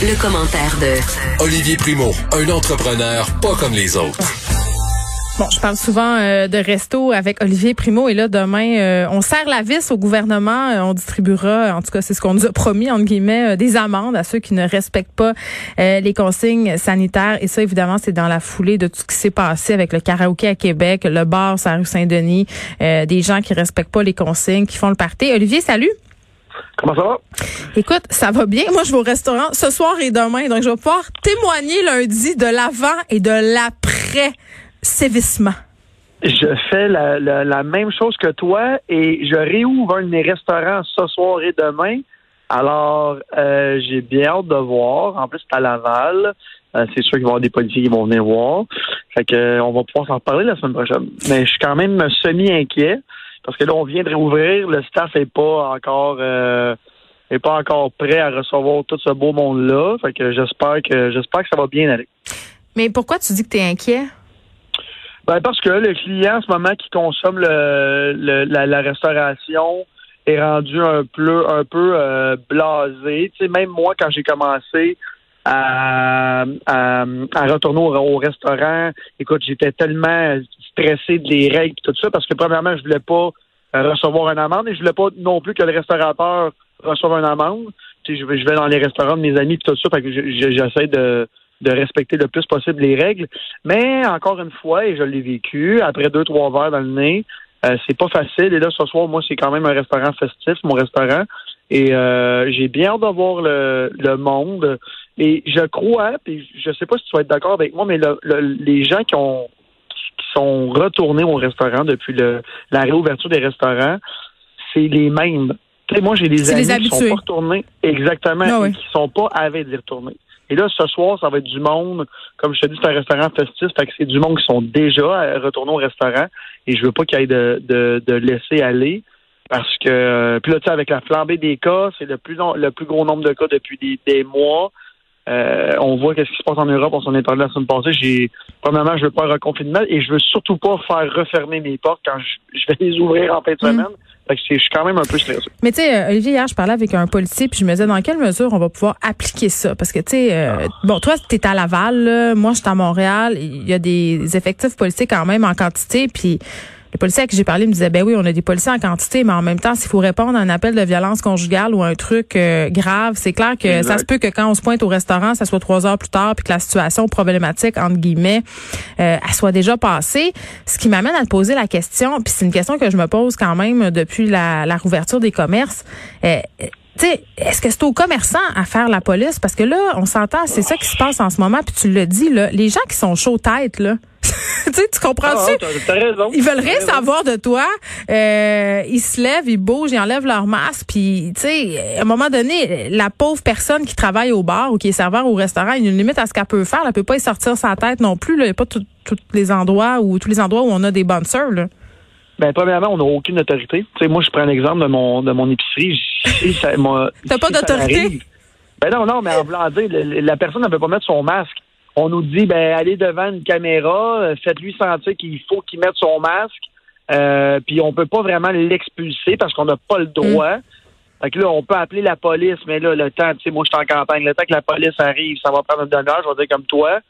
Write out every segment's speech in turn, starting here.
Le commentaire de Olivier Primo, un entrepreneur pas comme les autres. Bon, je parle souvent euh, de resto avec Olivier Primo et là demain euh, on serre la vis au gouvernement, euh, on distribuera en tout cas c'est ce qu'on nous a promis entre guillemets des amendes à ceux qui ne respectent pas les consignes sanitaires et ça évidemment c'est dans la foulée de tout ce qui s'est passé avec le karaoké à Québec, le bar sur la rue Saint-Denis, des gens qui respectent pas les consignes, qui font le party. Olivier, salut. Comment ça va? Écoute, ça va bien. Moi, je vais au restaurant ce soir et demain. Donc, je vais pouvoir témoigner lundi de l'avant et de l'après sévissement. Je fais la, même chose que toi et je réouvre un de mes restaurants ce soir et demain. Alors, euh, j'ai bien hâte de voir. En plus, c'est à Laval. Euh, c'est sûr qu'il va y avoir des policiers qui vont venir voir. Fait que, euh, on va pouvoir s'en parler la semaine prochaine. Mais je suis quand même semi-inquiet parce que là, on vient de réouvrir. Le staff est pas encore est pas encore prêt à recevoir tout ce beau monde-là. Fait que j'espère que j'espère que ça va bien aller. Mais pourquoi tu dis que tu es inquiet? Ben parce que le client en ce moment qui consomme le, la, restauration est rendu un peu un peu euh, blasé. Tu sais, même moi quand j'ai commencé à, à, retourner au, restaurant, écoute, j'étais tellement stressé des règles et tout ça parce que premièrement, je voulais pas recevoir une amende et je voulais pas non plus que le restaurateur reçoive une amende. Tu sais, je vais, je vais dans les restaurants de mes amis et tout ça, fait que j'essaie de de respecter le plus possible les règles. Mais encore une fois, et je l'ai vécu, après deux, trois verres dans le nez, euh, c'est pas facile. Et là, ce soir, moi, c'est quand même un restaurant festif, mon restaurant. Et euh, j'ai bien hâte de voir le, le monde. Et je crois, puis je sais pas si tu vas être d'accord avec moi, mais le, les gens qui ont qui sont retournés au restaurant depuis le, la réouverture des restaurants, c'est les mêmes. Tu sais, moi, j'ai des amis qui sont pas retournés exactement ah et qui sont pas avec d'y retourner. Et là, ce soir, ça va être du monde. Comme je te dis, c'est un restaurant festif, fait que c'est du monde qui sont déjà retournés au restaurant. Et je veux pas qu'il y ait de, de, de laisser aller. Parce que puis là, tu sais, avec la flambée des cas, c'est le plus le plus gros nombre de cas depuis des, des mois. Euh, on voit qu'est-ce qui se passe en Europe. On s'en est parlé la semaine passée. J'ai, premièrement, je veux pas un reconfinement et je veux surtout pas faire refermer mes portes quand je, vais les ouvrir en fin de mm. semaine. Fait que je suis quand même un peu stressé. Mais tu sais, euh, Olivier, hier, je parlais avec un policier puis je me disais dans quelle mesure on va pouvoir appliquer ça? Parce que, tu sais, euh, ah. bon, toi, tu es à Laval, là, moi, je suis à Montréal. Il y a des effectifs policiers quand même en quantité. Puis les policiers à qui j'ai parlé me disaient, ben oui, on a des policiers en quantité, mais en même temps, s'il faut répondre à un appel de violence conjugale ou un truc euh, grave, c'est clair que ça se peut que quand on se pointe au restaurant, ça soit trois heures plus tard, puis que la situation problématique, entre guillemets, euh, elle soit déjà passée. Ce qui m'amène à te poser la question, puis c'est une question que je me pose quand même depuis la, la rouverture des commerces. Euh, est-ce que c'est aux commerçants à faire la police? Parce que là, on s'entend, c'est ça qui se passe en ce moment, puis tu le dis, là, les gens qui sont chauds tête, là, tu, tu comprends-tu? Ah, raison. Ils veulent rien savoir de toi. Euh, ils se lèvent, ils bougent, ils enlèvent leur masque. Puis, tu sais, à un moment donné, la pauvre personne qui travaille au bar ou qui est serveur au restaurant, il y a une limite à ce qu'elle peut faire. Elle peut pas y sortir sa tête non plus. Il n'y a pas tous les endroits ou tous les endroits où on a des bonnes sœurs. Là. Ben, premièrement, on n'a aucune autorité. Tu sais, moi, je prends l'exemple de mon, de mon épicerie. T'as pas d'autorité? Ben non, non, mais en voulant dire, la personne ne peut pas mettre son masque on nous dit ben allez devant une caméra, euh, faites-lui sentir qu'il faut qu'il mette son masque. Euh, puis on peut pas vraiment l'expulser parce qu'on n'a pas le droit. Mm. Fait que là, on peut appeler la police, mais là, le temps, tu sais, moi, je suis en campagne. Le temps que la police arrive, ça va prendre une demi-heure, je vais dire comme toi.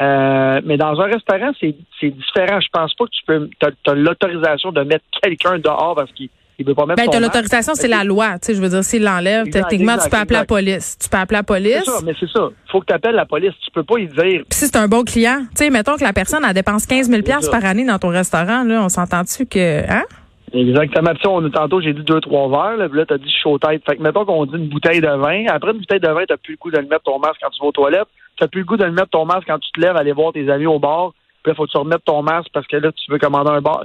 Euh, mais dans un restaurant, c'est différent. Je pense pas que tu peux. Tu as l'autorisation de mettre quelqu'un dehors parce qu'il il veut pas mettre ben, l'autorisation, c'est la loi. Tu sais, je veux dire, s'il l'enlève, techniquement, tu peux appeler la police. Tu peux appeler la police. C'est ça, mais c'est ça. Faut que tu appelles la police. Tu peux pas y dire. Puis si c'est un bon client, tu sais, mettons que la personne, elle dépense 15 000 par année dans ton restaurant, là, on s'entend-tu que, hein? Exactement. Puis on, tantôt, j'ai dit deux, trois verres. Là, là tu as dit chaud tête. Fait que mettons qu'on dit une bouteille de vin. Après une bouteille de vin, tu plus le goût de le mettre ton masque quand tu vas aux toilettes. Tu plus le goût de le mettre ton masque quand tu te lèves, aller voir tes amis au bar. Puis là, faut que tu remettes ton masque parce que là, tu veux commander un bar.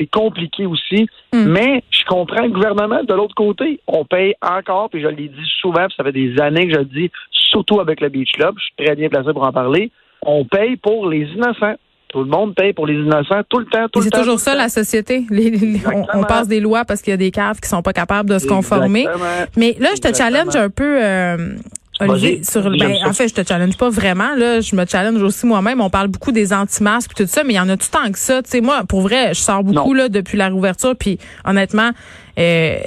C'est compliqué aussi. Hmm. Mais je comprends le gouvernement de l'autre côté. On paye encore, puis je l'ai dit souvent, puis ça fait des années que je le dis, surtout avec le Beach Club. Je suis très bien placé pour en parler. On paye pour les innocents. Tout le monde paye pour les innocents tout le temps, tout le temps. C'est toujours ça, la société. on, passe des lois parce qu'il y a des caves qui sont pas capables de se conformer. Mais là, je te challenge un peu. Euh, Olivier, sur, ben, en fait, je te challenge pas vraiment, là. Je me challenge aussi moi-même. On parle beaucoup des anti-masques et tout ça, mais il y en a tout tant que ça? Tu sais, moi, pour vrai, je sors beaucoup, là, depuis la réouverture, puis honnêtement, euh,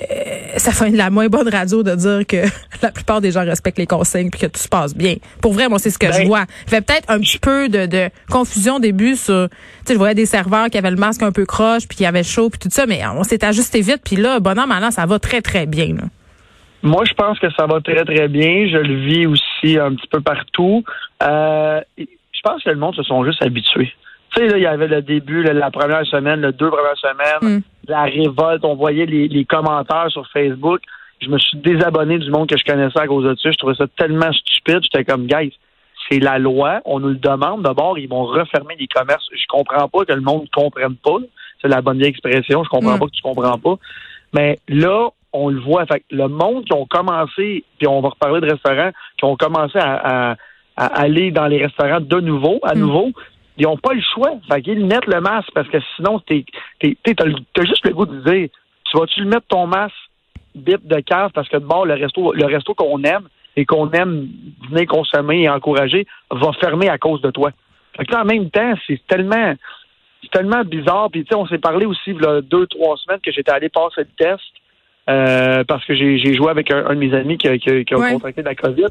ça fait de la moins bonne radio de dire que la plupart des gens respectent les consignes puis que tout se passe bien. Pour vrai, moi, c'est ce que je Ben- vois. Il y avait peut-être un petit peu de, de confusion au début sur, tu sais, je voyais des serveurs qui avaient le masque un peu croche puis qui avaient chaud puis tout ça, mais on s'est ajusté vite puis là, bon an, mal an, ça va très, très bien, là. Moi, je pense que ça va très, très bien. Je le vis aussi un petit peu partout. Euh, je pense que le monde se sont juste habitués. Tu sais, là, il y avait le début, la première semaine, le deux premières semaines, Mm. la révolte. On voyait les, les commentaires sur Facebook. Je me suis désabonné du monde que je connaissais à cause de ça. Je trouvais ça tellement stupide. J'étais comme, guys, c'est la loi. On nous le demande. D'abord, ils vont refermer les commerces. Je comprends pas que le monde ne comprenne pas. C'est la bonne vieille expression. Je comprends Mm. pas que tu comprends pas. Mais là, on le voit. Fait que le monde qui ont commencé, puis on va reparler de restaurants, qui ont commencé à, à- à aller dans les restaurants de nouveau, à Mm. nouveau, ils n'ont pas le choix. Fait qu'ils mettent le masque parce que sinon, t'es, t'es, t'es- t'as, juste le goût de dire, tu vas-tu le mettre ton masque bip de cave parce que de bord, le resto, le resto qu'on aime et qu'on aime venir consommer et encourager va fermer à cause de toi. Fait que là, en même temps, c'est tellement, c'est tellement bizarre. Puis, tu sais, on s'est parlé aussi, il y a deux, trois semaines, que j'étais allé passer le test euh, parce que j'ai, joué avec un, un de mes amis qui, a- qui, qui a Ouais. contracté la COVID.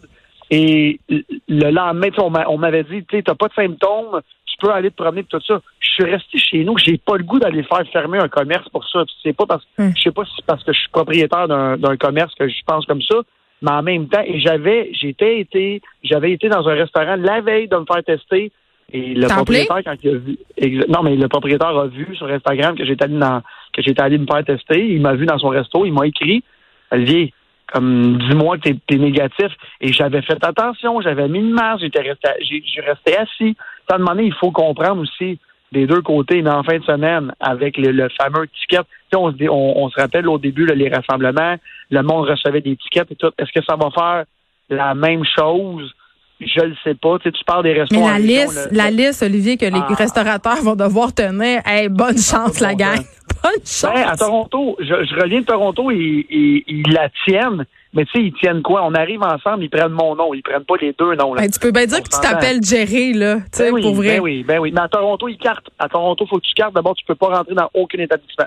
Et le lendemain, on, m'a- on m'avait dit, tu t'as pas de symptômes, tu peux aller te promener tout ça. Je suis resté chez nous, j'ai pas le goût d'aller faire fermer un commerce pour ça. C'est pas parce Hum. je sais pas si c'est parce que je suis propriétaire d'un, commerce que je pense comme ça, mais en même temps, j'avais, j'étais été, j'avais été dans un restaurant la veille de me faire tester. Et le propriétaire, quand il a vu, non, mais le propriétaire a vu sur Instagram que j'étais allé dans, que j'étais allé me faire tester. Il m'a vu dans son resto, il m'a écrit, Olivier, comme dis-moi que t'es, négatif. Et j'avais fait attention, j'avais mis une masque, j'étais resté, j'ai, resté assis. À un moment donné, il faut comprendre aussi des deux côtés, mais en fin de semaine, avec le, le fameux ticket, on, on, on se rappelle au début, là, les rassemblements, le monde recevait des tickets et tout. Est-ce que ça va faire la même chose? Je le sais pas. Tu, sais, tu parles des Mais restaurants. la en région, liste, la liste, Olivier, que les Ah. restaurateurs vont devoir tenir, hey, bonne chance, la gang. sens. Bonne chance. Ben, à Toronto, je, je reviens de Toronto et, et- ils la tiennent. Mais tu sais, ils tiennent quoi? On arrive ensemble, ils prennent mon nom. Ils prennent pas les deux noms. Là. Ben, tu peux bien dire On que tu t'appelles Jerry, là. Tu sais, Ben oui, pour vrai. Ben oui, ben oui. Mais à Toronto, ils cartent. À Toronto, faut que tu cartes. D'abord, tu peux pas rentrer dans aucun établissement.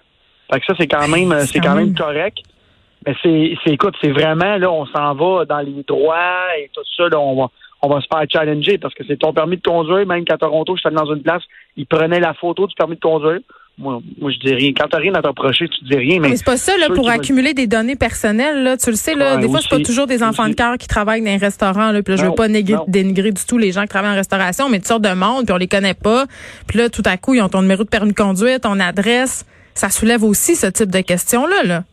Fait que ça, c'est quand même, C'est quand même- correct. Mais c'est, écoute, c'est vraiment, là, on s'en va dans les droits et tout ça, là, on va, on va se faire challenger parce que c'est ton permis de conduire, même qu'à Toronto, je suis allé dans une place, ils prenaient la photo du permis de conduire. Moi, moi, je dis rien. Quand t'as rien à t'approcher, tu dis rien, mais. Mais c'est pas ça, là, pour accumuler des données personnelles, là. Tu le sais, là, Ouais, des fois, c'est pas toujours des enfants de cœur qui travaillent dans un restaurant, là. Puis là, je veux Non, pas non. dénigrer du tout les gens qui travaillent en restauration, mais tu sortes de monde, puis on les connaît pas. Puis là, tout à coup, ils ont ton numéro de permis de conduire, ton adresse. Ça soulève aussi ce type de questions-là, là.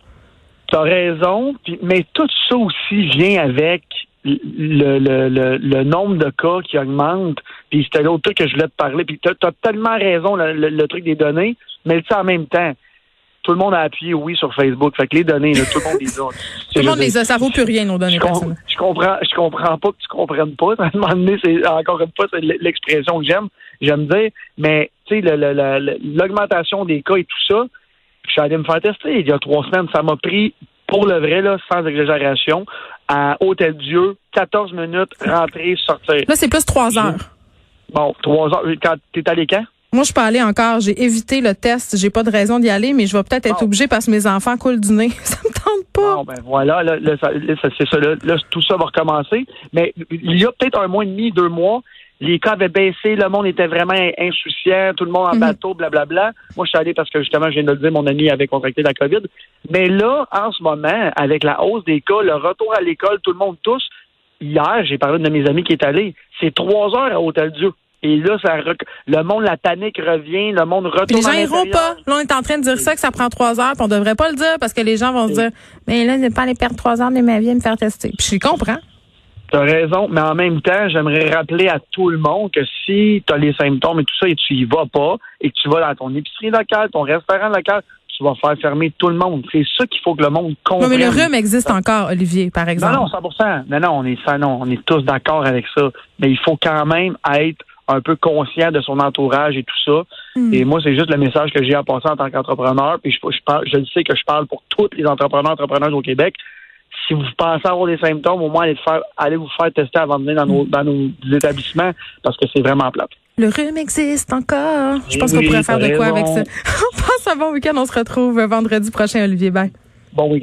T'as raison, puis- mais tout ça aussi vient avec le, le, le, le nombre de cas qui augmente. Puis c'était l'autre truc que je voulais te parler. Puis t'as as tellement raison, le, le- le truc des données, mais tu sais, en même temps, tout le monde a appuyé oui sur Facebook. Fait que les données, là, tout le monde les a. Tout le monde les a. Ça vaut plus rien, nos données Je, com- je comprends, je comprends pas que tu comprennes pas. À un moment donné, c'est encore une fois, c'est l'expression que j'aime. J'aime dire, mais tu sais, le- le- le- le- l'augmentation des cas et tout ça, je suis allé me faire tester il y a trois semaines. Ça m'a pris, pour le vrai, là, sans exagération, à Hôtel Dieu, 14 minutes, rentrer, sortir. Là, c'est plus trois heures. Bon, trois heures. Quand t'es allé quand? Moi, je peux aller encore. J'ai évité le test. J'ai pas de raison d'y aller, mais je vais peut-être être Bon. obligée parce que mes enfants coulent du nez. Ça me tente pas. Bon, ben voilà, là, c'est ça, là, là, tout ça va recommencer. Mais il y a peut-être un mois et demi, deux mois, les cas avaient baissé, le monde était vraiment insouciant, tout le monde en Mhm. bateau, blablabla. Moi, je suis allé parce que justement, je viens de le dire, mon ami avait contracté la COVID. Mais là, en ce moment, avec la hausse des cas, le retour à l'école, tout le monde tous, hier, j'ai parlé de mes amis qui est allé, c'est trois heures à Hôtel-Dieu. Et là, ça rec- le monde, la panique revient, le monde retourne Puis les gens à iront l'intérieur. pas. Là, on est en train de dire ça, que ça prend trois heures, puis on devrait pas le dire parce que les gens vont se dire, mais là, je vais pas aller perdre trois heures de ma vie à me faire tester. Puis je comprends. Tu as raison, mais en même temps, j'aimerais rappeler à tout le monde que si tu as les symptômes et tout ça et tu y vas pas et que tu vas dans ton épicerie locale, ton restaurant local, tu vas faire fermer tout le monde. C'est ça qu'il faut que le monde Non, comprenne. mais le rhume existe encore, Olivier, par exemple. Non, non, 100% Non, non, on est ça, non, on est tous d'accord avec ça. Mais il faut quand même être un peu conscient de son entourage et tout ça. Hmm. Et moi, c'est juste le message que j'ai à passer en tant qu'entrepreneur. Puis je, je, je le sais que je parle pour tous les entrepreneurs, entrepreneurs au Québec. Si vous pensez avoir des symptômes, au moins allez, faire, allez vous faire tester avant de venir dans nos, dans nos établissements parce que c'est vraiment plate. Le rhume existe encore. Je pense qu'on pourrait faire de quoi avec ça. On passe un bon week-end. On se retrouve vendredi prochain, Olivier Bain. Bon week